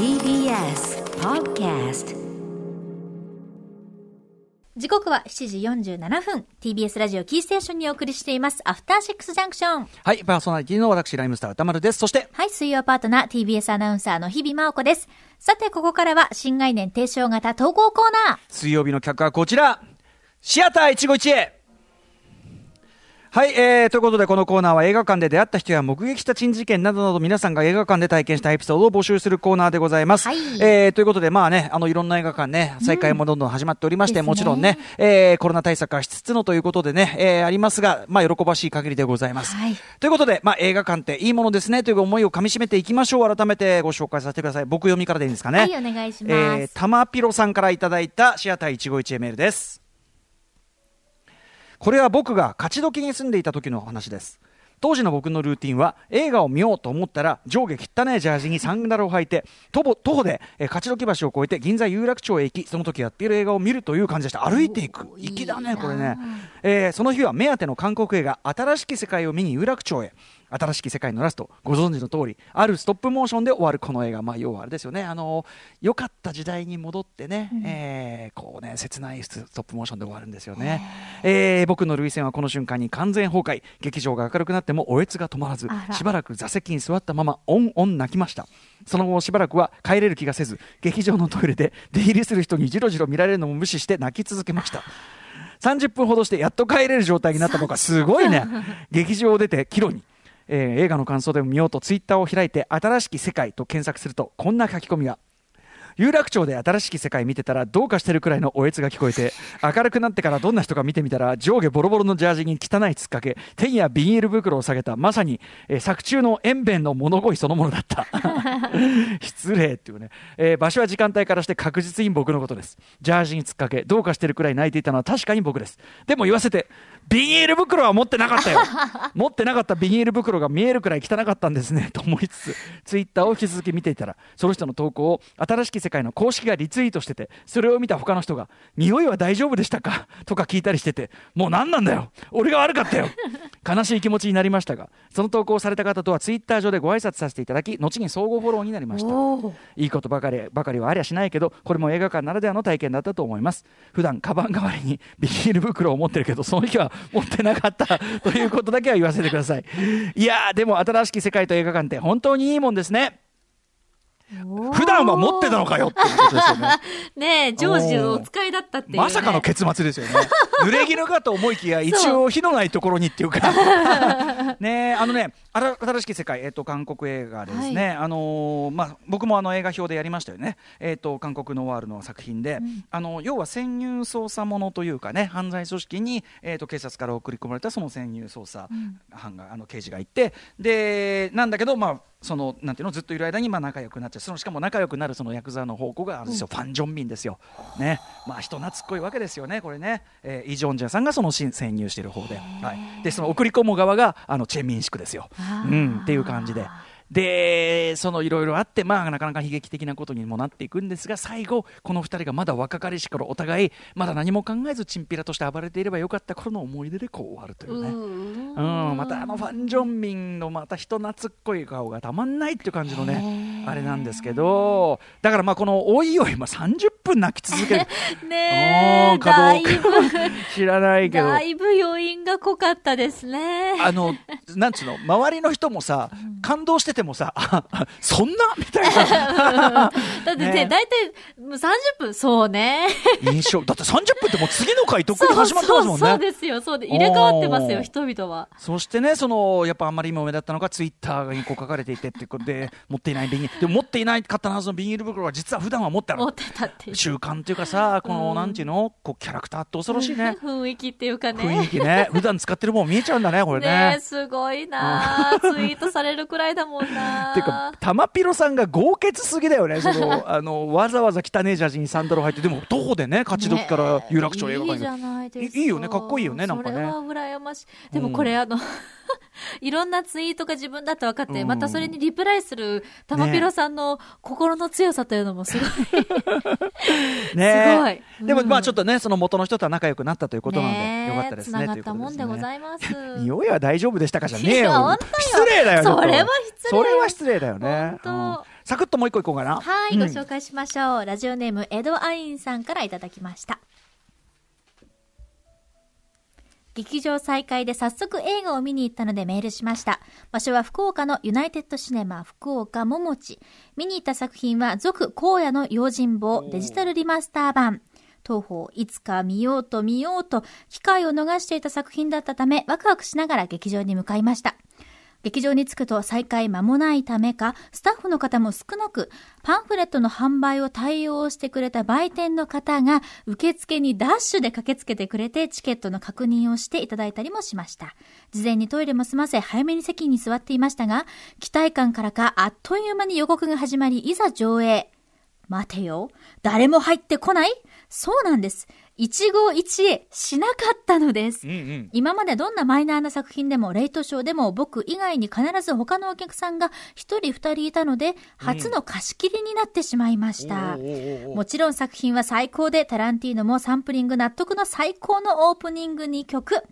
TBS Podcast 時刻は7時47分 TBS ラジオキーステーションにお送りしています。アフターシックスジャンクションはい、パーソナリティの私、ライムスター歌丸です。そして、はい水曜パートナー TBS アナウンサーの日々真央子です。さてここからは新概念提唱型投稿コーナー。水曜日の企画はこちら、シアター一期一会はい、えー、ということでこのコーナーは映画館で出会った人や目撃した珍事件などなど皆さんが映画館で体験したエピソードを募集するコーナーでございます。はいえー、ということでまあね、あのいろんな映画館ね、再開もどんどん始まっておりまして、ですねもちろんね、えー、コロナ対策はしつつのということでね、えー、ありますが、まあ喜ばしい限りでございます。はいということで、まあ映画館っていいものですねという思いをかみしめていきましょう。改めてご紹介させてください。僕読みからでいいんですかね。はいお願いしますえー、玉ピロさんからいただいたシアター一期一会メールです。これは僕が勝ち時に住んでいた時の話です。当時の僕のルーティンは映画を見ようと思ったら上下汚ねえジャージにサンダルを履いて徒歩徒歩で、えー勝どき橋を越えて銀座有楽町へ行きその時やっている映画を見るという感じでした。歩いていく。粋だねこれね、えーその日は目当ての韓国映画「新しき世界」を見に有楽町へ新しき世界のラストご存知の通りあるストップモーションで終わるこの映画。まあ要はあれですよね。あの良かった時代に戻ってね、えーこうね切ないストップモーションで終わるんですよね、えー僕の涙腺はこの瞬間に完全崩壊。劇場が明るくなってもおえつが止まらずしばらく座席に座ったままオンオン泣きました。その後しばらくは帰れる気がせず劇場のトイレで出入りする人にじろじろ見られるのも無視して泣き続けました。30分ほどしてやっと帰れる状態になったのかすごいね。劇場を出て帰路に、えー映画の感想でも見ようとツイッターを開いて新しき世界と検索するとこんな書き込みが。有楽町で新しき世界見てたらどうかしてるくらいのおえつが聞こえて明るくなってからどんな人か見てみたら上下ボロボロのジャージに汚いつっかけ天やビニール袋を下げたまさに、えー作中の塩弁の物乞いそのものだった。失礼っていうね、えー場所は時間帯からして確実に僕のことです。ジャージにつっかけどうかしてるくらい泣いていたのは確かに僕です。でも言わせてビニール袋は持ってなかったよ。持ってなかったビニール袋が見えるくらい汚かったんですね。と思いつつツイッターを引き続き見ていたらその人の投稿を新しき世界の公式がリツイートしててそれを見た他の人が匂いは大丈夫でしたか？とか聞いたりしててもう何なんだよ？俺が悪かったよ！悲しい気持ちになりましたがその投稿をされた方とはツイッター上でご挨拶させていただき後に相互フォローになりました。いいことばかりばかりはありゃしないけどこれも映画館ならではの体験だったと思います。普段カバン代わりにビニール袋を持ってるけどその日は持ってなかった。ということだけは言わせてください。いやーでも新しき世界と映画館って本当にいいもんですね普段は持ってたのかよっていうことですよね。ねえ常時お使いだったっていう、ね、まさかの結末ですよね。濡れ衣かと思いきや、一応火のないところにっていうか。ねえあのね、新しき世界、えっ、と、韓国映画でですね、あのーまあ、僕もあの映画表でやりましたよね。えっ、と、韓国ノワールの作品で、あの、要は潜入捜査ものというかね、犯罪組織に、えっ、と、警察から送り込まれたその潜入捜査班が、あの、刑事がいて、で、なんだけど、まあ、そのなんていうのずっといる間にまあ仲良くなっちゃう。そのしかも仲良くなるそのヤクザの方向があるんですよ、ファン・ジョンミンですよ、ね。まあ、人懐っこいわけですよね、これね、えーイ・ジョンジャさんがそのし潜入している方で、はい、でその送り込む側があのチェ・ミンシクですよ、うん、っていう感じで。でそのいろいろあって、まあ、なかなか悲劇的なことにもなっていくんですが最後、この2人がまだ若かりし頃お互いまだ何も考えずチンピラとして暴れていればよかった頃の思い出でこう終わるというね。うん、またあのファン・ジョンミンのまた人懐っこい顔がたまんないっていう感じのねあれなんですけどだからまあこのおいおい、まあ、30分泣き続ける。ねえうんかどうだいぶ。か 知らないけど。だいぶ余韻が濃かったですね。あのなんつうの？周りの人もさ感動しててもさあそんな？みたいな。だってねね大体もう30分そうね。印象。だって30分ってもう次の回とっくに始まってますもんね。そうですよ。そうで入れ替わってますよ人々は。そしてね、そのやっぱあんまり今目立ったのがツイッターにこう書かれていてってことで、持っていないビニール、でも持っていないかったはずのビニール袋は実は普段は持ってある。持っ。てたって 習慣っていうかさ、この、うん。なんていうの、こうキャラクターって恐ろしいね。雰囲気っていうかね。雰囲気ね、普段使ってるもん見えちゃうんだね、これね。ねえ。すごいなあツイートされるくらいだもんなあっていうか、玉ピロさんが豪傑すぎだよね、その、あの、わざわざ汚ねえジャージにサンダル履いて、でも、徒歩でね、勝ち時から有楽町映画館にいいじゃないいよねかっこいいよねなんかね。それは羨ましい。でもこれあの、いろんなツイートが自分だと分かって、うんまたそれにリプライする玉ピロさんの心の強さというのもすごい、ね すごいでも、うんまあちょっとね、その元の人とは仲良くなったということなんで、よかったですね。つながったもんでございいます匂いは大丈夫でしたかじゃねえよ。失礼だよ。それは失礼それは失礼だよね。本当うんサクッともう一個いこうかな。はい、うんご紹介しましょう。ラジオネーム、エドアインさんからいただきました。劇場再開で早速映画を見に行ったのでメールしました。場所は福岡のユナイテッドシネマ福岡ももち。見に行った作品は続荒野の用心棒デジタルリマスター版。東方いつか見ようと見ようと機会を逃していた作品だったためワクワクしながら劇場に向かいました。劇場に着くと再開間もないためか、スタッフの方も少なく、パンフレットの販売を対応してくれた売店の方が、受付にダッシュで駆けつけてくれて、チケットの確認をしていただいたりもしました。事前にトイレも済ませ、早めに席に座っていましたが、期待感からか、あっという間に予告が始まり、いざ上映。待てよ。誰も入ってこない？そうなんです。一期一会しなかったのです。うんうん。今までどんなマイナーな作品でも、レイトショーでも僕以外に必ず他のお客さんが一人二人いたので、初の貸し切りになってしまいました。おーおーおーもちろん作品は最高で、タランティーノもサンプリング納得の最高のオープニング2曲。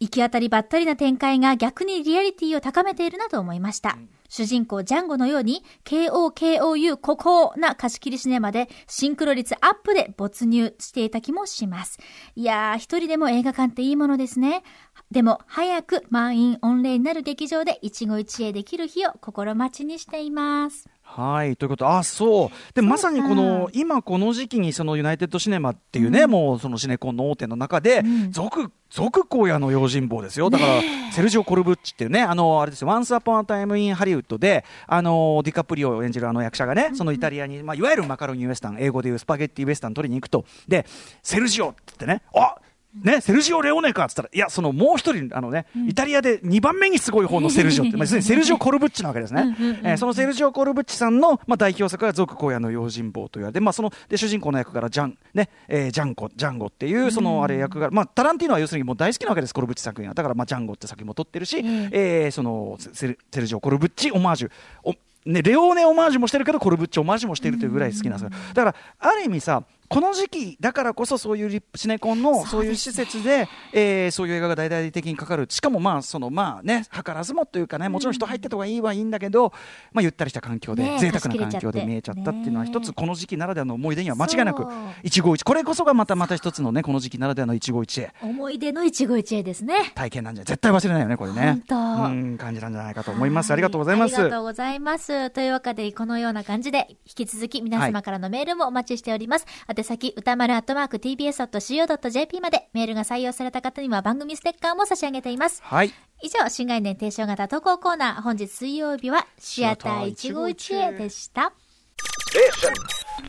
行き当たりばったりな展開が逆にリアリティを高めているなと思いました。主人公ジャンゴのように KOKOU ここな貸し切りシネマでシンクロ率アップで没入していた気もします。いやー、一人でも映画館っていいものですね。でも、早く満員御礼になる劇場で一期一会できる日を心待ちにしています。はい。ということ、あ、そう。で、まさにこの、今この時期にそのユナイテッドシネマっていうね、もうそのシネコンの大手の中で、ん続、続荒野の用心棒ですよ。だから、セルジオ・コルブッチっていうね、あの、あれですよ、Once Upon a Time in Hollywood で、あの、ディカプリオを演じるあの役者がね、そのイタリアに、まあ、いわゆるマカロニウエスタン、英語でいうスパゲッティウエスタン取りに行くと。で、セルジオって言ってね、あね、セルジオ・レオネかっつったら、いや、そのもう一人、あのね、イタリアで2番目にすごい方のセルジオって、まあ、セルジオ・コルブッチなわけですね。えーそのセルジオ・コルブッチさんの、まあ、代表作が続荒野の用心棒と言われて、まあ、その、で、主人公の役からジャン、ね、えージャンコ、ジャンゴっていう、その、あれ役が、まあ、タランティーノは要するにもう大好きなわけです、コルブッチ作品は。だから、まあ、ジャンゴって作品も撮ってるし、えーその、セルセルジオ・コルブッチオマージュ、おね、レオーネオマージュもしてるけど、コルブッチオマージュもしてるというぐらい好きなんですよ。だから、ある意味さ、この時期だからこそそういうリップシネコンのそういう施設で、えーそういう映画が大々的にかかる。しかもまあ、そのまあね、図らずもというかね、もちろん人入ってた方がいいはいいんだけど、まあゆったりした環境で、ねえ贅沢な環境で見えちゃったっていうのは一つこの時期ならではの思い出には間違いなく一期一会。これこそがまたまた一つのね、この時期ならではの一期一会。思い出の一期一会ですね。体験なんじゃ絶対忘れないよね、これね。うん、感じなんじゃないかと思います。ありがとうございます。ありがとうございます。というわけで、このような感じで、引き続き皆様からのメールもお待ちしております。宛先、歌丸アットマーク tbs.co.jp まで、メールが採用された方には番組ステッカーも差し上げています。はい。以上、新概念提唱型投稿コーナー、本日水曜日は、シアター一期一会でした。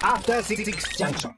After Six Junction.